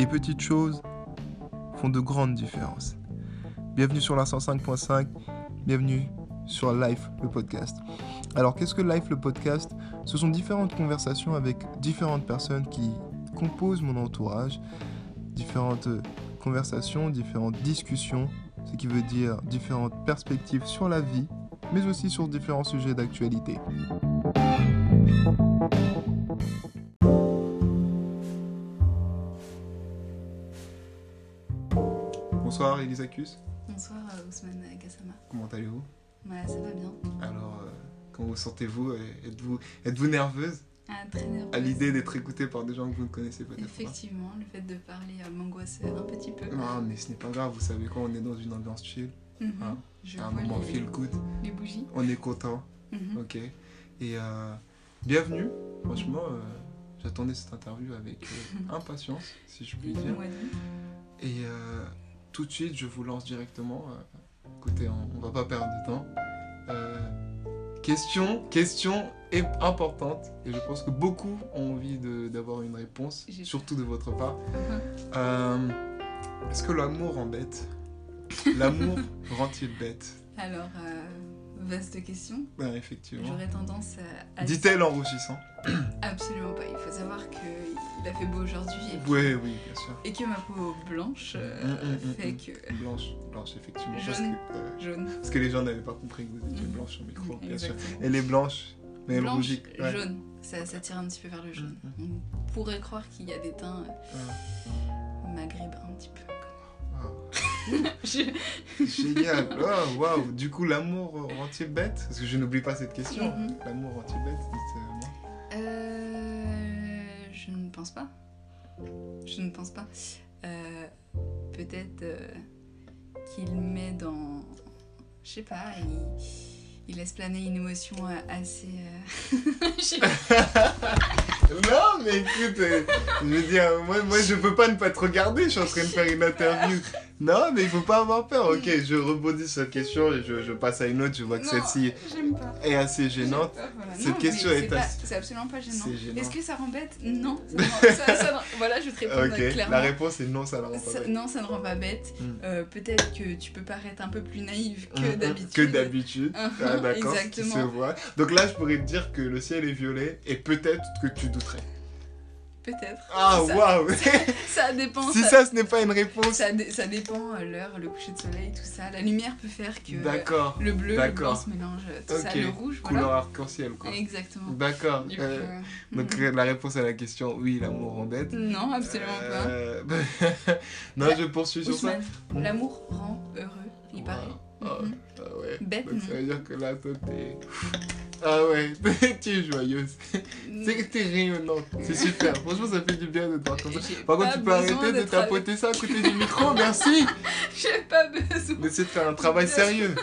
Les petites choses font de grandes différences. Bienvenue sur la 105.5, bienvenue sur Life le podcast. Alors qu'est-ce que Life le podcast? Ce sont différentes conversations avec différentes personnes qui composent mon entourage, différentes conversations, différentes discussions, ce qui veut dire différentes perspectives sur la vie, mais aussi sur différents sujets d'actualité. Bonsoir euh, Ousmane Gassama. Comment allez-vous? Ouais, ça va bien. Alors, euh, comment vous sentez-vous? Êtes-vous êtes nerveuse? Ah, très nerveuse. à l'idée d'être écoutée par des gens que vous ne connaissez peut-être pas Effectivement, le fait de parler euh, m'angoisse un petit peu. Non, mais ce n'est pas grave, vous savez quoi, on est dans une ambiance chill. Mhm. hein. Je un moment les, feel good. les bougies. On est content, Mhm. ok Et euh, bienvenue, franchement, euh, j'attendais cette interview avec impatience, si je puis dire. Et euh, tout de suite, je vous lance directement. euh, écoutez, on, on va pas perdre de temps. Euh, question, question est importante et je pense que beaucoup ont envie d'avoir une réponse, surtout de votre part. Euh, Est-ce que l'amour rend bête? L'amour rend-il bête? Alors, euh, vaste question. Ouais, effectivement. J'aurais tendance à. à Dit-elle en rougissant Absolument pas. Il faut savoir qu'il a fait beau aujourd'hui Oui, oui, bien sûr. et que ma peau blanche euh, Mm, mm, mm, fait que. Blanche, blanche, effectivement. Parce Jaune. que, euh, Jaune. parce que les gens n'avaient pas compris que vous étiez Mhm. blanche au micro, bien sûr. Elle est blanche, mais elle rougit. Ouais. jaune. Ça, ça tire un petit peu vers le jaune. On pourrait croire qu'il y a des teints euh, maghrébins un petit peu. Wow. Je- Génial. Oh, waouh. Du coup, l'amour rend-il bête Parce que je n'oublie pas cette question. Mhm. L'amour rend-il bête Dites-moi. Euh, je ne pense pas. Je ne pense pas. Euh, Peut-être euh, qu'il met dans. Je sais pas, il, il laisse planer une émotion euh, assez. Non, mais écoute, euh, je veux dire, moi, moi, je peux pas ne pas te regarder. Je suis en train de faire une interview. Non, mais il faut pas avoir peur. Ok, je rebondis sur cette question et je, je passe à une autre. Je vois que Non, celle-ci J'aime pas. est assez gênante. J'aime pas, voilà. Cette Non, question est pas- assez- C'est absolument pas gênant. C'est gênant. Est-ce que ça rend bête Non. Ça rend- ça- ça ne- Voilà, je vais te répondre Ok, clairement. la réponse est non, ça la rend pas Ça- bête. non, ça ne rend pas bête. Mm. Euh, Peut-être que tu peux paraître un peu plus naïve que Mhm, d'habitude. Que d'habitude. Ah, d'accord, ce qui exactement. se voit. Donc là, je pourrais te dire que le ciel est violet et peut-être que tu Peut-être. Ah, ça, waouh ça dépend. Si ça, ça, ce n'est pas une réponse. ça dé- ça dépend euh, l'heure, le coucher de soleil, tout ça. La lumière peut faire que D'accord. le bleu, le blanc se mélange, tout ça, le rouge, Couleur voilà. arc-en-ciel, quoi. Exactement. D'accord. Euh, euh, donc, la réponse à la question, oui, l'amour rend bête. Non, absolument pas. Euh, non, je poursuis sur ça. L'amour rend heureux, il paraît. Ah, Mhm. ah ouais. Bête, Donc, ça veut dire que là, toi, t'es. Ah ouais, tu es joyeuse. C'est que t'es rayonnante. C'est super. Franchement, ça fait du bien de te voir comme ça. Par contre, tu peux arrêter de avec- tapoter ça à côté du micro, merci. J'ai pas besoin. D'essayer de faire un travail sérieux.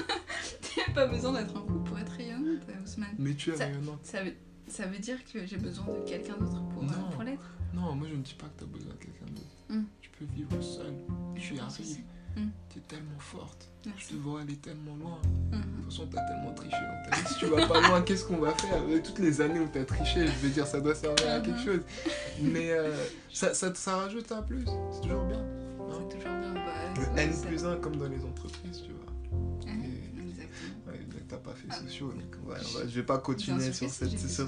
J'ai pas besoin d'être en couple pour être rayonnante, Ousmane. Mais tu es Ça- rayonnante. Ça veut, ça veut dire que j'ai besoin de quelqu'un d'autre pour, euh, pour l'être Non, moi je ne dis pas que tu as besoin de quelqu'un d'autre. Hmm. Tu peux vivre seul. Je Tu y pense arrives. aussi. Hmm. Tu es tellement forte. Je te vois aller tellement loin. Mhm. De toute façon, t'as tellement triché dans ta vie. Si tu vas pas loin, qu'est-ce qu'on va faire? Avec toutes les années où t'as triché, je veux dire, ça doit servir à quelque Mhm. chose. Mais euh, ça, ça, ça rajoute un plus. C'est toujours bien. C'est toujours bien. Bah, Le N plus 1 comme dans les entreprises, tu vois. Hein, Et- Exactement. Ouais, t'as pas fait Ah. sociaux, donc ouais, va- je vais pas continuer sur cette. sur-.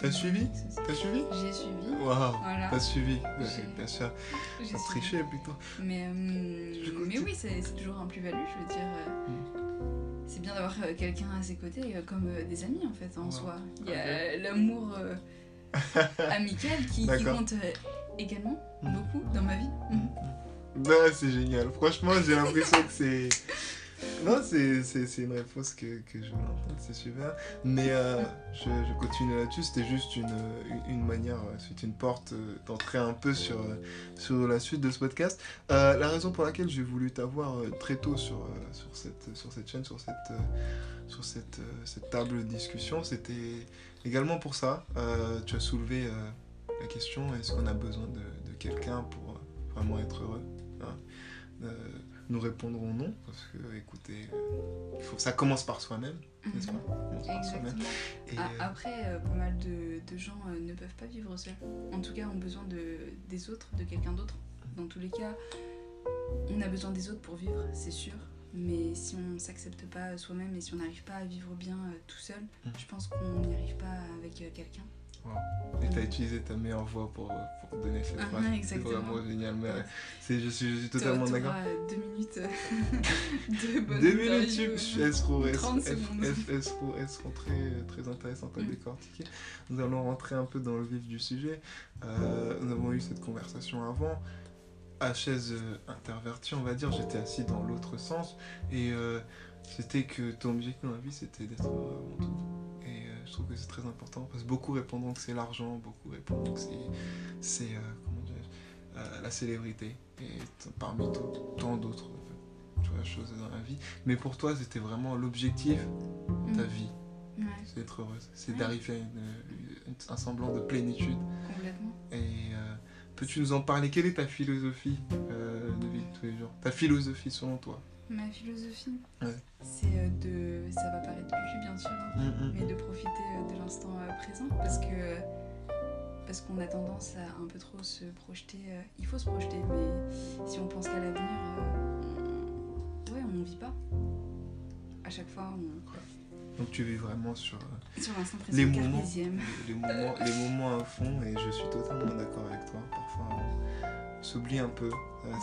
T'as suivi T'as suivi J'ai suivi. Waouh Voilà. T'as suivi, bien sûr. j'ai triché plutôt. Mais, euh, mais oui, c'est toujours un plus-value, je veux dire. euh, C'est bien d'avoir euh, quelqu'un à ses côtés, comme des amis en fait, en Ouais. soi. Il y a l'amour euh, amical qui, compte euh, également Mhm. beaucoup dans ma vie. Ouais, c'est génial. Franchement, j'ai l'impression que c'est. Non, c'est une réponse que, que je veux entendre, c'est super. Mais euh, je, je continue là-dessus, c'était juste une, une, manière, euh, c'est une porte euh, d'entrer un peu sur, sur la suite de ce podcast. La raison pour laquelle j'ai voulu t'avoir très tôt sur, sur, cette, sur cette chaîne, sur cette, sur cette, cette table de discussion, c'était également pour ça. Tu as soulevé la question est-ce qu'on a besoin de, quelqu'un pour vraiment être heureux hein? Nous répondrons non, parce que, écoutez, euh, faut, ça commence par soi-même, n'est-ce pas? Mhm. Exactement. Et, Ah, euh, Après, euh, pas mal de, de gens ne peuvent pas vivre seuls. En tout cas, ont besoin de, des autres, de quelqu'un d'autre. Dans tous les cas, on a besoin des autres pour vivre, c'est sûr. Mais si on ne s'accepte pas soi-même et si on n'arrive pas à vivre bien tout seul, Mhm. je pense qu'on n'y arrive pas avec euh, Et t'as utilisé ta meilleure voix pour, pour donner cette Ah, phrase. C'est vraiment génial. Mais euh, c'est, je, suis, je suis totalement d'accord. euh, deux minutes euh, de Deux minutes, tu- elles seront, elles, 30 elles- secondes. elles- elles seront- très, très intéressantes à Mm. décortiquer. Nous allons rentrer un peu dans le vif du sujet. Euh, nous avons eu cette conversation avant. À chaise euh, intervertie, on va dire, j'étais assis dans l'autre sens. Et euh, c'était que ton objectif dans la vie, c'était d'être euh, je trouve que c'est très important parce que beaucoup répondront que c'est l'argent, beaucoup répondront que c'est, euh, euh, la célébrité. Et parmi tant d'autres euh, choses dans la vie. Mais pour toi, c'était vraiment l'objectif de ta Mm. vie, Ouais, c'est d'être heureuse, c'est Ouais. d'arriver à une- un semblant de plénitude. complètement. Et peux-tu nous en parler? Quelle est ta philosophie de vie de tous les jours? Ta philosophie selon toi? Ma philosophie, Ouais. c'est euh, de. Ça va paraître cucu, bien sûr, hein, Mm, mais de profiter euh, de l'instant euh, présent parce que. Parce qu'on a tendance à un peu trop se projeter. il faut se projeter, mais si on pense qu'à l'avenir, on- ouais, on vit pas. À chaque fois, on... Donc tu vis vraiment sur sur l'instant présent, Les moments. les moments, les moments à fond et je suis totalement d'accord avec toi. Parfois on s'oublie un peu.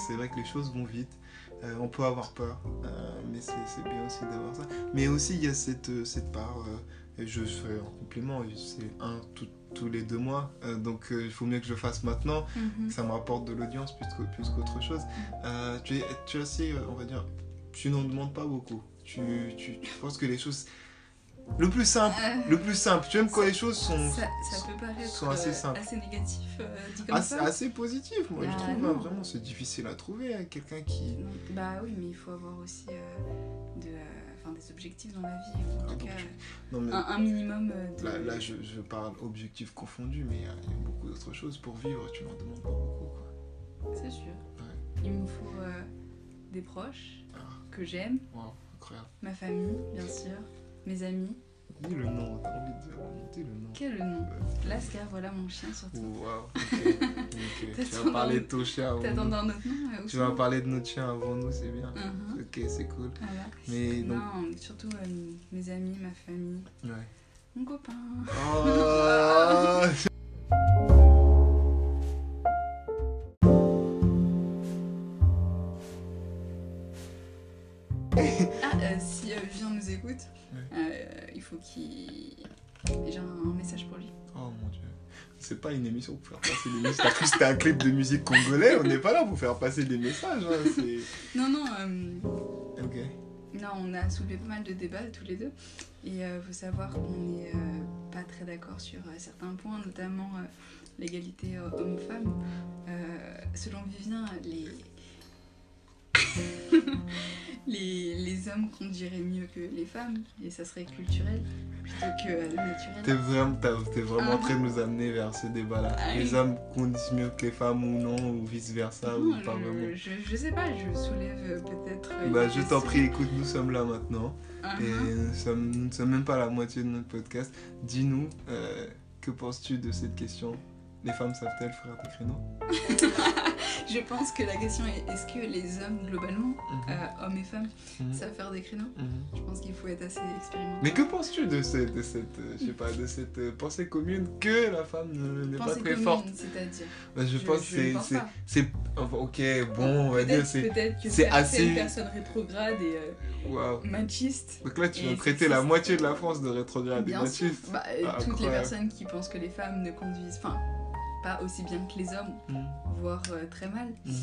C'est vrai que les choses vont vite. Euh, on peut avoir peur, euh, mais c'est bien aussi d'avoir ça. Mais aussi il y a cette, euh, cette part, euh, et je fais un compliment, c'est un tout- tous les deux mois, donc il faut mieux que je le fasse maintenant, Mhm. que ça me rapporte de l'audience plus qu'au- plus qu'autre chose. Euh, tu, es, tu es assez, on va dire, tu n'en demandes pas beaucoup. Tu, tu, tu penses que les choses... Le plus simple, Euh, le plus simple, tu aimes quand les choses sont... ça, ça peut paraître sont assez euh, simples. assez négatif euh, dit comme assez, ça. assez positif, moi je Ah, trouve, hein, vraiment, c'est difficile à trouver, hein, quelqu'un qui... Bah oui, mais il faut avoir aussi euh, de, euh, des objectifs dans la vie. En Ah, tout donc, cas, Non, mais un, un minimum de. là, là, je, je parle objectif confondu, mais il y, a il y a beaucoup d'autres choses. Pour vivre, tu n'en demandes pas beaucoup. C'est sûr. Ouais. Il me faut des proches Ah. que j'aime, incroyable. ma famille, bien sûr, mes amis. Dis le nom, t'as envie de dire, dis le nom. Quel nom Lascar, voilà mon chien surtout. Waouh, ok. ok. Tu vas parler de ton chien avant nous. un autre nom Tu vas parler de notre chien avant nous, c'est bien. Mhm, Ok, c'est cool. Voilà. Mais donc, Non, surtout euh, mes amis, ma famille, ouais. mon copain. Oh Vivien nous écoute, Ouais. euh, il faut qu'il. J'ai un message pour lui. Oh mon dieu. C'est pas une émission pour faire passer des messages. Que c'était un clip de musique congolais On n'est pas là pour faire passer des messages. Hein. Non, non, euh, Ok. non, on a soulevé pas mal de débats tous les deux. Et il faut savoir qu'on n'est euh, pas très d'accord sur euh, certains points, notamment euh, l'égalité euh, homme-femme. Euh, selon Vivien, les... les, les hommes conduiraient mieux que les femmes, et ça serait culturel plutôt que euh, naturel. T'es vraiment, t'es vraiment en Ah. train de nous amener vers ce débat-là. Ah Les oui. hommes conduisent mieux que les femmes ou non, ou vice-versa, ou pas vraiment. je, je, je sais pas, je soulève euh, peut-être. euh, Bah, je t'en prie, écoute, nous sommes là maintenant. Uh-huh. Et nous, sommes, nous ne sommes même pas à la moitié de notre podcast. Dis-nous, euh, que penses-tu de cette question? Les femmes savent-elles faire des créneaux? Je pense que la question est est-ce que les hommes, globalement, Mhm, euh, hommes et femmes, mhm, savent faire des créneaux mhm. Je pense qu'il faut être assez expérimenté. Mais que penses-tu de cette, de cette, euh, je sais pas, de cette euh, pensée commune que la femme ne- n'est pas très commune, forte? c'est-à-dire. Bah, je, pense que c'est, pense c'est, pas. c'est, enfin, ok, bon, on va dire Peut-être c'est, peut-être que c'est certaines assez- personnes rétrogrades et euh, machistes. Donc là, tu de traiter la moitié de la France de rétrograde et machiste. Bah, Ah, toutes les personnes qui pensent que les femmes ne conduisent, enfin, pas aussi bien que les hommes, Mhm, voire euh, très mal, mhm.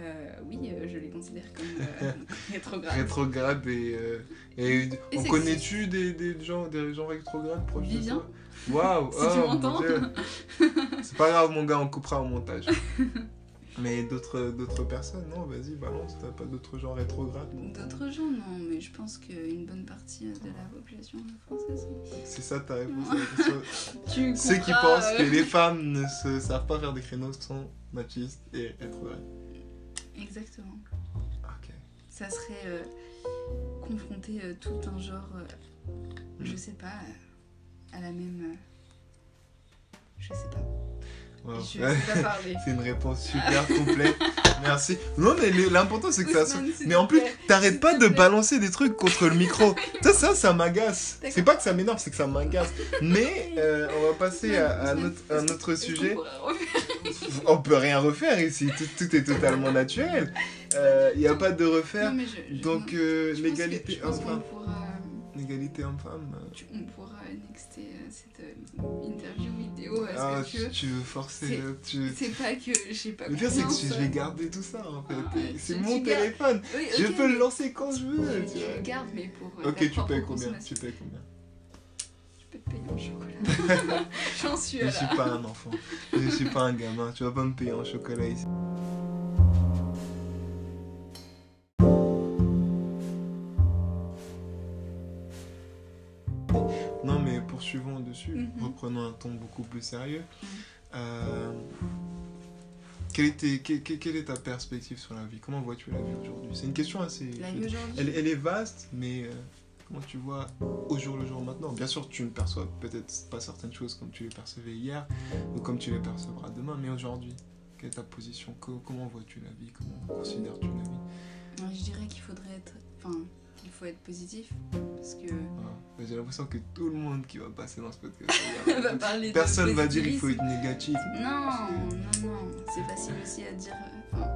euh, oui, euh, je les considère comme rétrogrades. Rétrograde et, et, Et on connais-tu des, des gens des gens rétrogrades proches de Vivien. toi? Waouh Si oh, tu mon m'entends. C'est pas grave mon gars, on coupera au montage. Mais d'autres d'autres personnes, non, vas-y, balance, t'as pas d'autres gens rétrogrades D'autres gens, non, mais je pense qu'une bonne partie euh, de la population française. oui. C'est ça ta réponse à la question Tu Ceux qui pensent euh, que les femmes ne se, savent pas faire des créneaux sont machistes et rétrogrades. Exactement. Ok. ça serait euh, confronter euh, tout un genre, euh, je sais pas, euh, à la même. euh, je sais pas. Wow. Je sais pas parler. C'est une réponse super complète. Merci. Non, mais l'important, c'est que ça. Ousmane, s'il Mais en plus, t'arrêtes pas de balancer des trucs contre le micro. ça, ça, ça m'agace. C'est pas que ça m'énerve, c'est que ça m'agace. Mais euh, on va passer à, à notre, à sujet. On peut rien refaire ici. Tout, tout est totalement naturel. Il n'y a pas de refaire. Non, mais je- je- Donc, euh, l'égalité pourra, L'égalité homme-femme. euh, on pourra nexter euh, cette euh, interview vidéo à ce Ah, que tu veux. tu veux forcer. Tu- C'est pas que je sais pas Le pire, c'est que je vais garder tout ça en fait. Ah, c'est mon téléphone. Oui, Je peux le lancer quand je veux. Tu, tu gardes, mais pour Ok, tu payes combien. Tu payes combien? Je peux te payer en chocolat. J'en suis Je à suis la... pas un enfant. Je suis pas un gamin. Tu vas pas me payer en chocolat ici. Poursuivons dessus. Mhm. Reprenons un ton beaucoup plus sérieux. Mhm. Euh, quelle, était, quelle, est ta perspective sur la vie? Comment vois-tu la vie aujourd'hui? C'est une question assez. La vie elle, elle est vaste, mais euh, comment tu vois au jour le jour maintenant? Bien sûr, tu ne perçois peut-être pas certaines choses comme tu les percevais hier ou comme tu les percevras demain, mais aujourd'hui, quelle est ta position? Co- Comment vois-tu la vie? Comment considères-tu la vie? Ouais, Je dirais qu'il faudrait être... Enfin, il faut être positif. Parce que... J'ai l'impression que tout le monde qui va passer dans ce podcast, va parler de personne va dire il faut être négatif. Non, non, non. C'est facile aussi à dire. euh, Enfin,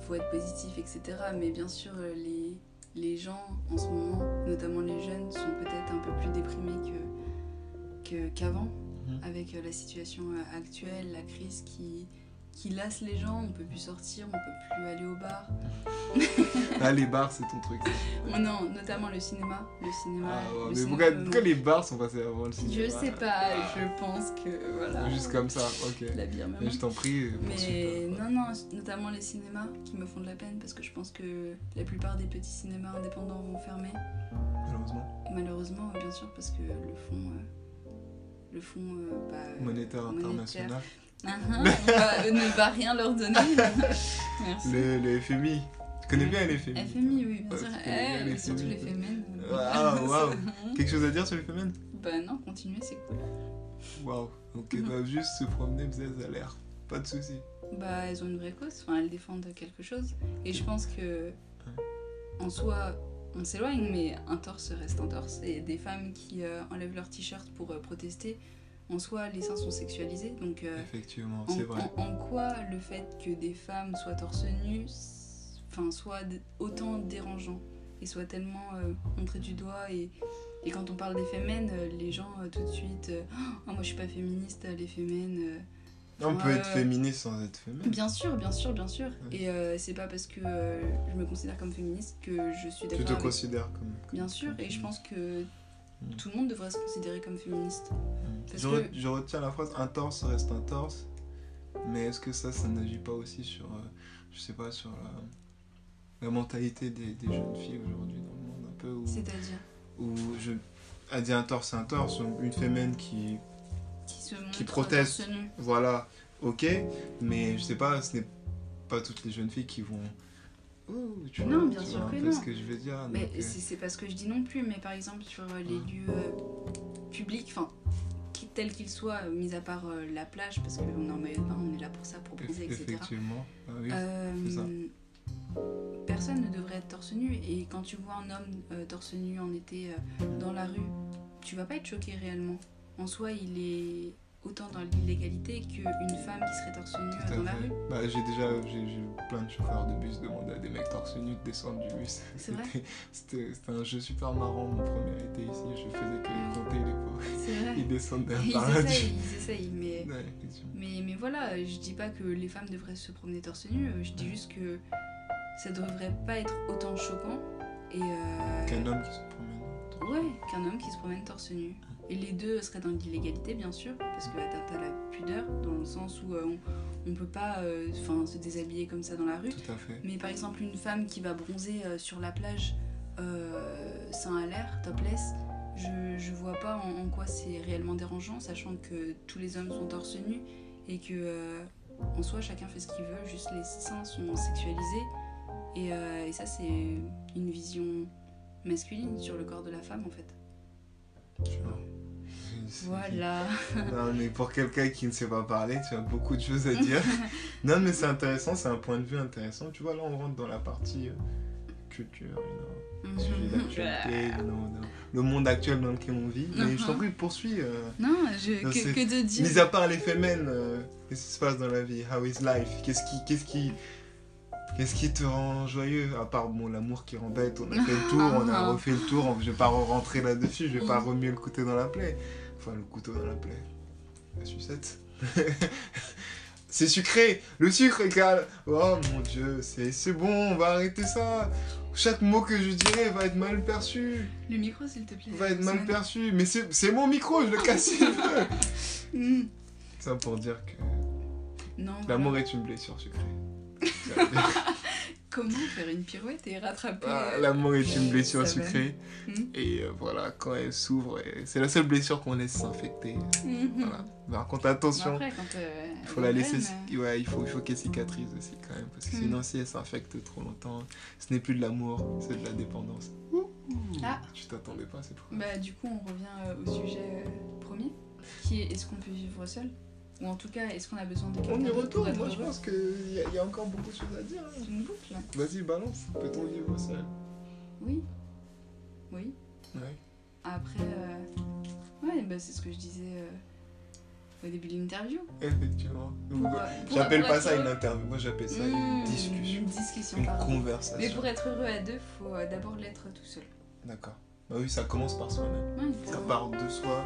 faut être positif, etc. Mais bien sûr, euh, les, les gens en ce moment, notamment les jeunes, sont peut-être un peu plus déprimés que qu'avant, Mhm. avec euh, la situation actuelle, la crise qui, qui lasse les gens. On peut plus sortir, on peut plus aller au bar. Ah, les bars, c'est ton truc. Non, notamment le cinéma. Le cinéma. Ah, ouais, le mais cinéma pourquoi, les bars sont passés avant le cinéma? Je sais pas, je pense que voilà. Juste comme ça, ok. La bière Mais je t'en prie. Mais non, non, notamment les cinémas qui me font de la peine parce que je pense que la plupart des petits cinémas indépendants vont fermer. Malheureusement. Malheureusement, bien sûr, parce que le fonds. euh, le fonds. euh, bah, Monétaire monétaire, international. Va- ne va rien leur donner. Merci. Le, le FMI. Tu connais bien les FMI FMI, oui, bien sûr. bien Eh, les surtout les. Ah, waouh. Quelque chose à dire sur les FMI Bah non, continuez, c'est cool. Waouh. Donc elles doivent juste se promener, mais elles a l'air. Pas de soucis. Bah, elles ont une vraie cause, enfin, elles défendent quelque chose. Et je pense que, en soi, on s'éloigne, mais un torse reste un torse. Et des femmes qui euh, enlèvent leur t-shirt pour euh, protester, en soi, les seins sont sexualisés. Donc, euh, Effectivement, en, c'est vrai. en- en quoi le fait que des femmes soient torse nu, enfin, soit autant dérangeant et soit tellement euh, montré du doigt et. Et quand on parle des fémènes, euh, les gens euh, tout de suite, oh, moi je suis pas féministe, les fémènes, On peut être féministe sans être féminine. Bien sûr, bien sûr, bien sûr. Ouais. Et c'est pas parce que je me considère comme féministe que je suis Tu d'accord te avec... considères comme. comme- Bien sûr, comme et je pense que Mm. tout le monde devrait se considérer comme féministe. parce Je, re- que- je retiens la phrase un torse reste un torse. Mais est-ce que ça, ça n'agit pas aussi sur. euh, je sais pas, sur la, la mentalité des, des jeunes filles aujourd'hui dans le monde un peu C'est-à-dire où je. A dit un torse, c'est un torse. Une féminine qui. se nu. Voilà, ok. Mais je sais pas, ce n'est pas toutes les jeunes filles qui vont. Tu Non, vois, bien tu sûr vois un que peu non. ce que je veux dire. Mais donc, euh, c'est pas ce que je dis non plus, mais par exemple sur euh, les Ouais. lieux euh, publics, enfin, tels qu'ils soient, mis à part euh, la plage, parce qu'on est en maillot de bain, on est là pour ça, pour bronzer, etc. Effectivement. Ah oui. C'est ça. personne ne devrait être torse nu et quand tu vois un homme torse nu en été dans la rue, tu vas pas être choqué réellement. En soi, il est autant dans l'illégalité qu'une femme qui serait torse nu Tout euh, dans la rue. Bah, j'ai déjà j'ai plein de chauffeurs de bus demander à des mecs torse nu de descendre du bus. C'est vrai C'était- un jeu super marrant mon premier été ici. Je faisais que les compter les pauvres. C'est vrai. Ils descendent d'un Ils par là. essayent, ils essayent, mais, Ouais, mais, mais voilà, je dis pas que les femmes devraient se promener torse nu, je dis juste que ça devrait pas être autant choquant et euh, Qu'un homme qui se promène. Ouais, qu'un homme qui se promène torse nu. Et les deux seraient dans l'illégalité, bien sûr, parce que atteinte à la pudeur, dans le sens où euh, on, on peut pas euh, se déshabiller comme ça dans la rue. Tout à fait. Mais par exemple, une femme qui va bronzer euh, sur la plage, à l'air, topless, je, je vois pas en, en quoi c'est réellement dérangeant, sachant que tous les hommes sont torse nu et que en soi chacun fait ce qu'il veut, juste les seins sont sexualisés. Et, et ça, c'est une vision masculine sur le corps de la femme, en fait. Tu vois. Voilà. Non, mais pour quelqu'un qui ne sait pas parler, tu as beaucoup de choses à dire. non, mais c'est intéressant, c'est un point de vue intéressant. Tu vois, là, on rentre dans la partie euh, culture, you know, sujet Mhm. d'actualité, you know, dans le monde actuel dans lequel on vit. Mais je t'en Mhm. prie, poursuis. euh, Non, je, que, de dire. Mis à part les femmes, euh, qu'est-ce qui se passe dans la vie? How is life? Qu'est-ce qui, qu'est-ce qui, qu'est-ce qui te rend joyeux? À part bon, l'amour qui rend bête, on a fait le tour, on a refait le tour, je vais pas rentrer là-dessus, je vais pas remuer le couteau dans la plaie. Enfin, le couteau dans la plaie. La sucette. c'est sucré Le sucre égale Oh mon dieu, c'est bon, on va arrêter ça Chaque mot que je dirai va être mal perçu Le micro, s'il te plaît. Va être mal perçu Mais c'est mon micro, je le casse si je veux Mm. Ça pour dire que Non, l'amour voilà. est une blessure sucrée. Comment faire une pirouette et rattraper. Ah, euh, l'amour est une blessure sucrée. Mhm. Et euh, voilà, quand elle s'ouvre, c'est la seule blessure qu'on laisse s'infecter. Voilà. Par contre, attention, Après, quand. euh, il faut la laisser. Ouais, il faut, il faut qu'elle cicatrise aussi quand même. Parce que Mhm. sinon, si elle s'infecte trop longtemps, ce n'est plus de l'amour, c'est de la dépendance. Ah. Tu t'attendais pas, c'est pour Bah, du coup, on revient euh, au sujet premier, qui est est-ce qu'on peut vivre seul? Ou en tout cas, est-ce qu'on a besoin de On quelqu'un y retourne, moi je pense qu'il y, y a encore beaucoup de choses à dire. hein. C'est une boucle. Vas-y, balance. Peut-on vivre seul? Oui. Oui. Ouais. Après, euh, ouais, bah, c'est ce que je disais euh, au début de l'interview. Effectivement. Euh, J'appelle pas ça une interview, moi j'appelle ça Mmh, une discussion. Une discussion, Une pardon. conversation. Mais pour être heureux à deux, faut d'abord l'être tout seul. D'accord. Bah oui, ça commence par soi-même. Ouais, Ça part de soi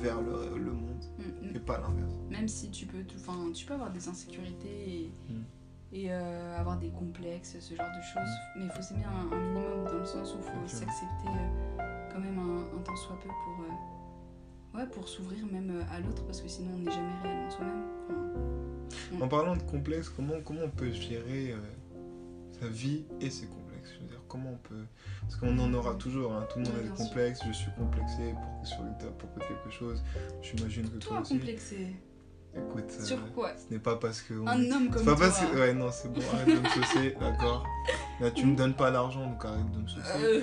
vers le, le monde Mm, et pas l'inverse. Même si tu peux, tout- tu peux avoir des insécurités et, Mm. et euh, avoir des complexes, ce genre de choses. Mais il faut s'aimer un, un minimum dans le sens où il faut s'accepter euh, quand même un, un temps soit peu pour, euh, ouais, pour s'ouvrir même à l'autre parce que sinon on n'est jamais réellement soi-même. Enfin, En parlant de complexes, comment, comment on peut gérer euh, sa vie et ses comment on peut. Parce qu'on en aura toujours, hein. tout le monde Ouais, a des sûr. complexes. Je suis complexé pour, sur une table pour quelque chose. J'imagine que toi toi aussi. complexé. Écoute, euh, Sur quoi? ce n'est pas parce que. on- Un homme comme pas toi. parce que. Ouais, non, c'est bon, arrête de me saucer, d'accord. Là, tu me donnes pas l'argent, donc arrête de me saucer. Euh,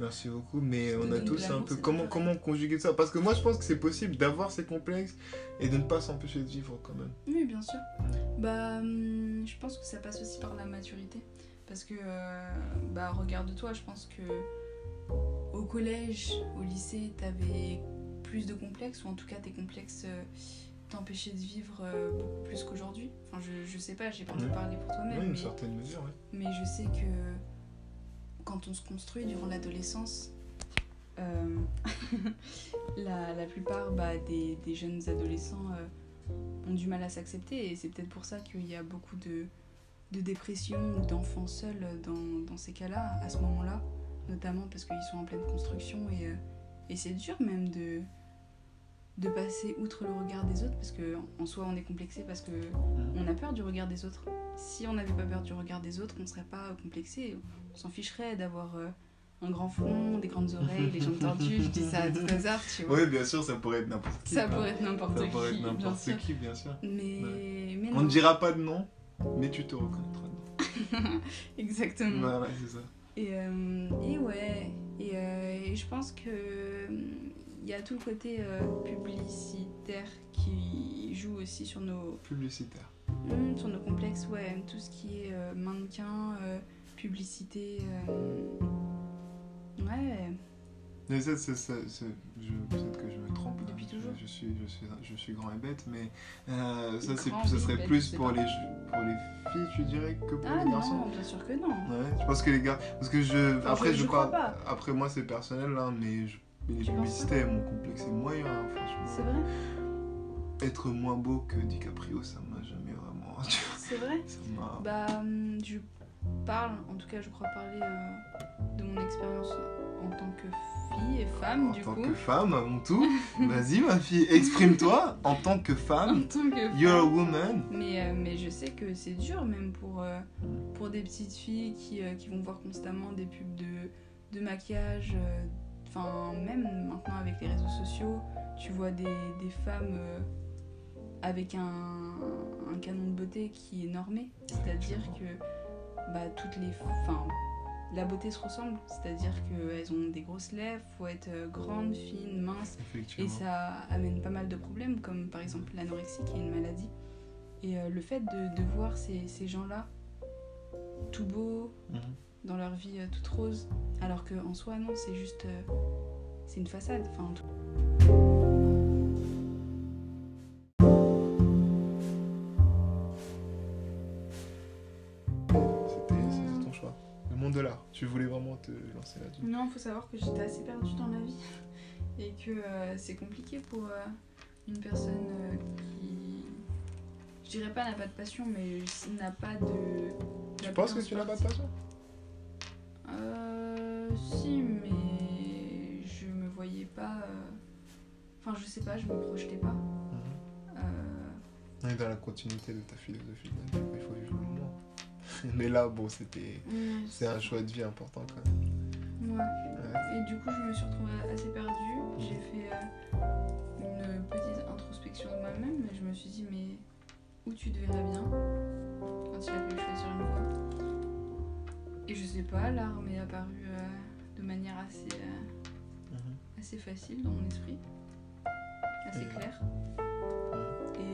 Merci beaucoup, mais Je on a tous un peu. Comment, comment conjuguer ça? Parce que moi, je pense que c'est possible d'avoir ces complexes et de ne pas s'empêcher de vivre quand même. Oui, bien sûr. Bah, hum, je pense que ça passe aussi par la maturité. Parce que, euh, bah, regarde-toi, je pense que au collège, au lycée, t'avais plus de complexes, ou en tout cas tes complexes euh, t'empêchaient de vivre euh, beaucoup plus qu'aujourd'hui. Enfin, je, je sais pas, j'ai pas envie de parler pour Oui, toi-même, une mais, certaine mesure, oui. mais je sais que quand on se construit durant l'adolescence, euh, la, la plupart bah, des, des jeunes adolescents euh, ont du mal à s'accepter et c'est peut-être pour ça qu'il y a beaucoup de, de dépression ou d'enfants seuls dans, dans ces cas-là, à ce moment-là, notamment parce qu'ils sont en pleine construction et, euh, et c'est dur même de, de passer outre le regard des autres parce que en soi on est complexé parce que on a peur du regard des autres. Si on n'avait pas peur du regard des autres, on ne serait pas complexé. On s'en ficherait d'avoir euh, un grand front, des grandes oreilles, les jambes tordues. Je dis ça à tout hasard, tu vois. Oui, bien sûr, ça pourrait être n'importe qui. ça hein. pourrait être n'importe Ça qui, pourrait être bien n'importe sûr. qui, bien sûr. Mais, mais On non. ne dira pas de nom, mais tu te reconnaîtras dedans. Exactement. Voilà, c'est ça. Et, euh, et ouais, et, euh, et je pense que euh, il y a tout le côté euh, publicitaire qui joue aussi sur nos, Publicitaire. Hmm, sur nos complexes, ouais, tout ce qui est euh, mannequin, euh, publicité, euh, ouais, Mais ça, c'est, ça, c'est- je, peut-être que je me trompe. hein. Je-. Je, suis, je, suis, je suis grand et bête, mais euh, ça, c'est, serait bête, plus je pour les, pour les filles, tu dirais, que pour Ah les garçons. non, bien sûr que non. Ouais, je pense que les gars. Parce que je. Enfin, après, je- je, je crois pas. Après, moi, c'est personnel, là, mais je, mais les publicités, mon complexe est moyen, hein, franchement. C'est vrai? Être moins beau que DiCaprio, ça m'a jamais vraiment. C'est vrai? Ça m'a. Bah, hum, je parle, en tout cas, je crois parler euh, de mon expérience en tant que fille et femme, en du tant que femme, avant tout, vas-y, ma fille, exprime-toi en tant que En femme. tant que You're a femme. woman. Mais, euh, mais je sais que c'est dur, même pour, euh, pour des petites filles qui, euh, qui vont voir constamment des pubs de, de maquillage. Enfin, même maintenant avec les réseaux sociaux, tu vois des, des femmes avec un, un canon de beauté qui est normé. C'est-à-dire que bah, toutes les. Enfin, la beauté se ressemble, c'est-à-dire qu'elles ont des grosses lèvres, faut être euh, grande, fine, mince, et ça amène pas mal de problèmes, comme par exemple l'anorexie, qui est une maladie. Et euh, le fait de, de voir ces, ces gens-là tout beaux, Mhm. dans leur vie euh, toute rose, alors qu'en soi, non, c'est juste. euh, c'est une façade. Enfin, en tout- vraiment te lancer là-dessus. Non, faut savoir que j'étais assez perdue dans la vie et que euh, c'est compliqué pour euh, une personne euh, qui, je dirais pas n'a pas de passion, mais n'a pas de. Tu penses que tu n'as pas de passion? Euh, si, mais je me voyais pas. Enfin, je sais pas, je me projetais pas. Mhm. On est dans la continuité de ta philosophie. Il faut. Mais là, bon, c'était. ouais, C'est un choix de vie important quand même. Ouais. Ouais. Et du coup, je me suis retrouvée assez perdue. J'ai fait euh, une petite introspection de moi-même, mais je me suis dit, mais où tu te verrais bien quand il a fallu choisir une voie? Et je sais pas, l'art m'est apparu euh, de manière assez, euh, Mhm. assez facile dans mon esprit, assez claire. Et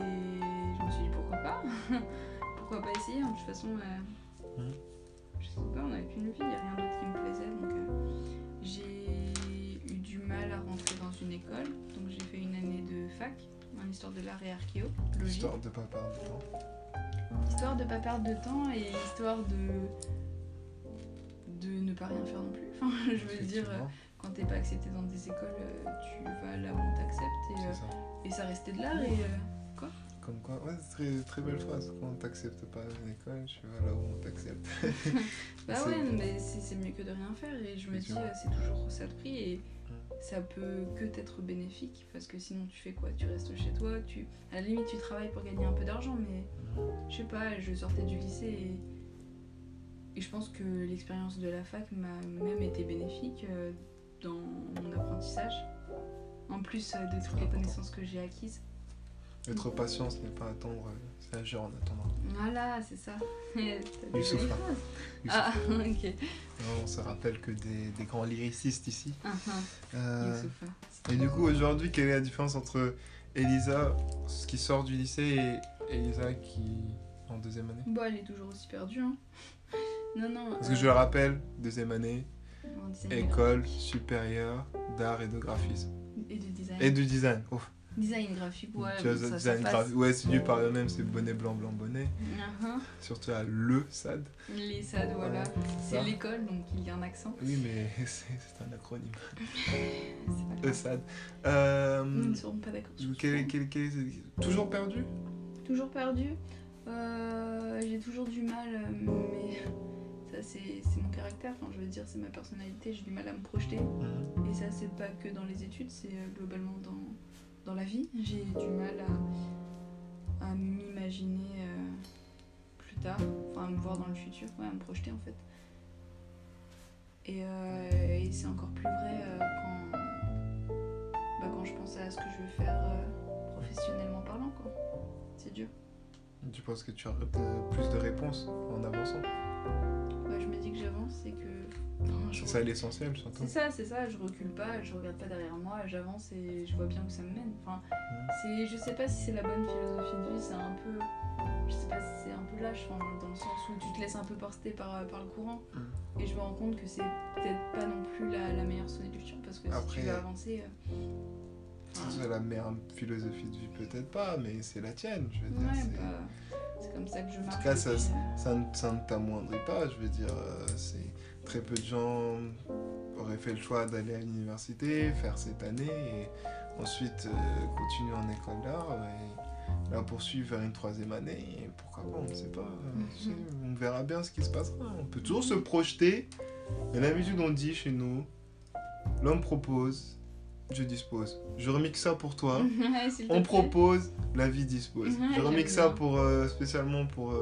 je me suis dit, pourquoi pas? Pourquoi pas essayer hein, De toute façon, euh, Mhm. je sais pas, on n'a qu'une vie, il n'y a rien d'autre qui me plaisait. Donc euh, j'ai eu du mal à rentrer dans une école. Donc j'ai fait une année de fac en histoire de l'art et archéo, logique. Histoire de pas perdre de temps. Histoire de pas perdre de temps et histoire de de ne pas rien faire non plus. Enfin, je veux dire, euh, quand t'es pas accepté dans des écoles, tu vas là où on t'accepte et, euh, et ça restait de l'art et euh, Comme quoi, ouais, c'est très, très belle phrase. Quand on t'accepte pas à une école, tu vas là où on t'accepte. Bah ouais, mais c'est c'est mieux que de rien faire et je me dis euh, c'est toujours ça de prix et ça peut que t'être bénéfique parce que sinon tu fais quoi? Tu restes chez toi, tu à la limite tu travailles pour gagner un peu d'argent mais je sais pas, je sortais du lycée et, et je pense que l'expérience de la fac m'a même été bénéfique euh, dans mon apprentissage. En plus euh, de toutes les connaissances que j'ai acquises. Être patient, ce n'est pas attendre, c'est agir en attendant. Voilà, c'est ça. Phrases. Youssouf. Ah, ok. On se rappelle que des, des grands lyricistes ici. Euh, Youssoupha. et du coup, aujourd'hui, quelle est la différence entre Elisa, ce qui sort du lycée, et Elisa qui est en deuxième année? Bon, elle est toujours aussi perdue. Hein. Non, non. Parce que euh, je le rappelle, deuxième année, design école supérieure d'art et de graphisme. Et de design. Et de design. Ouf. Design graphique, ouais. tu vois, bon, ça, ça design passe. graphique. Ouais, c'est dû par eux-mêmes, c'est bonnet blanc, blanc, bonnet. Uh-huh. Surtout à le SAD. Les SAD, voilà. Ouais, C'est l'école, donc il y a un accent. Oui, mais c'est un acronyme. Grave. ESAD. Euh, Nous ne serons pas d'accord. sur quel- ça. quel- quel- toujours perdu? Toujours perdu. Euh, J'ai toujours du mal, euh, mais ça c'est mon caractère. Enfin, je veux dire, c'est ma personnalité. J'ai du mal à me projeter. Et ça, c'est pas que dans les études, c'est euh, globalement dans, dans la vie. J'ai du mal à, à m'imaginer euh, plus tard, enfin à me voir dans le futur, ouais, à me projeter en fait. Et, euh, et c'est encore plus vrai euh, quand, bah, quand je pense à ce que je veux faire professionnellement parlant, quoi. C'est dur. Tu penses que tu as plus de réponses en avançant? Ouais, je me dis que j'avance et que. C'est ça l'essentiel, surtout. C'est ça, c'est ça, je recule pas, je regarde pas derrière moi, j'avance et je vois bien où ça me mène. Enfin, c'est, je sais pas si c'est la bonne philosophie de vie, c'est un peu, je sais pas si c'est un peu lâche, enfin, dans le sens où tu te laisses un peu porter par, par le courant. Mm. Et je me rends compte que c'est peut-être pas non plus la, la meilleure solution parce que si Après- tu veux avancer. euh, enfin, C'est la meilleure philosophie de vie, peut-être pas, mais c'est la tienne, je veux dire. c'est- bah, c'est comme ça que je marche. cas, ça- euh, ça, ne, ça ne t'amoindrit pas, je veux dire. euh, c'est Très peu de gens auraient fait le choix d'aller à l'université, faire cette année, et ensuite euh, continuer en école d'art, et la poursuivre vers une troisième année, et pourquoi pas, on ne sait pas. euh, sais, on verra bien ce qui se passera. On peut toujours se projeter, mais d'habitude on dit chez nous, l'homme propose, je dispose. Je remixe ça pour toi. Ouais, On propose, la vie dispose. Ouais, je remixe ça pour, euh, spécialement pour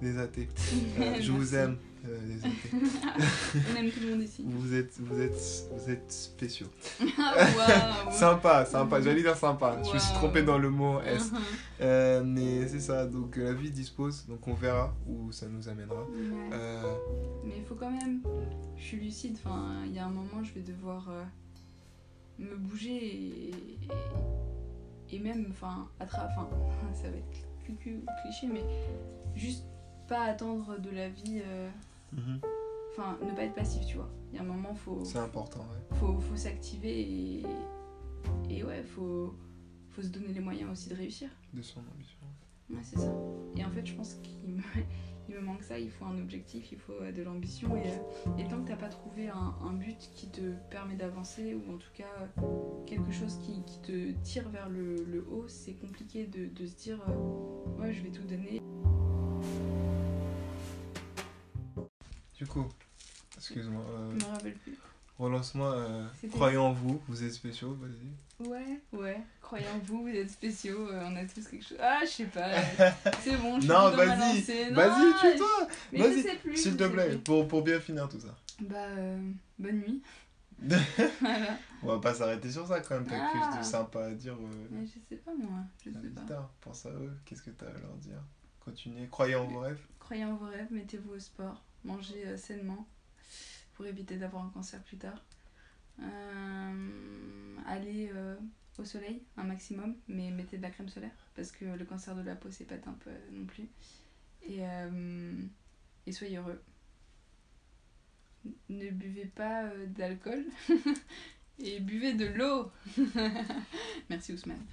les athées. Euh, je vous aime, euh, athées. On aime tout le monde ici. Vous êtes, vous êtes, vous êtes spéciaux. Waouh. Sympa, sympa. J'allais dire sympa. Je me suis trompé dans le mot S. Mhm. Euh, mais c'est ça. Donc euh, la vie dispose. Donc on verra où ça nous amènera. Ouais. Euh, Mais il faut quand même. Je suis lucide, enfin, il y a un moment, je vais devoir me bouger et, et même, enfin, enfin, ça va être cliché, mais juste pas attendre de la vie. euh, mhm. Enfin, ne pas être passif, tu vois. Il y a un moment, faut, C'est important, ouais. faut, faut s'activer et, et ouais, faut, faut se donner les moyens aussi de réussir. De son ambition. Ouais, c'est ça. Et en fait, je pense qu'il me, il me manque ça. Il faut un objectif, il faut de l'ambition. Et, euh, et tant que t'as pas trouvé un, un but qui te permet d'avancer, ou en tout cas quelque chose qui, qui te tire vers le, le haut, c'est compliqué de, de se dire euh, ouais, je vais tout donner. Du coup, excuse-moi. euh, Je me rappelle plus. Relance-moi. euh, croyez en vous, vous êtes spéciaux, vas-y. Ouais, ouais. Croyez en vous, vous êtes spéciaux. euh, on a tous quelque chose. Ah, je sais pas. C'est bon, je suis Non, vas-y, Vas-y, tue-toi vas-y. S'il te plaît, pour, pour bien finir tout ça. Bah, euh, bonne nuit. voilà. On va pas s'arrêter sur ça quand même, t'as quelque chose Ah. de sympa à dire euh, Mais je sais pas, moi. Je sais pas. Pense à eux, qu'est-ce que t'as à leur dire? Continuez, croyez en vos rêves? Croyez en vos rêves, mettez-vous au sport, mangez euh, sainement pour éviter d'avoir un cancer plus tard. Euh, allez euh, au soleil un maximum, mais mettez de la crème solaire parce que le cancer de la peau c'est pas un peu non plus. Et, et soyez heureux. Ne buvez pas d'alcool et buvez de l'eau. Merci Ousmane.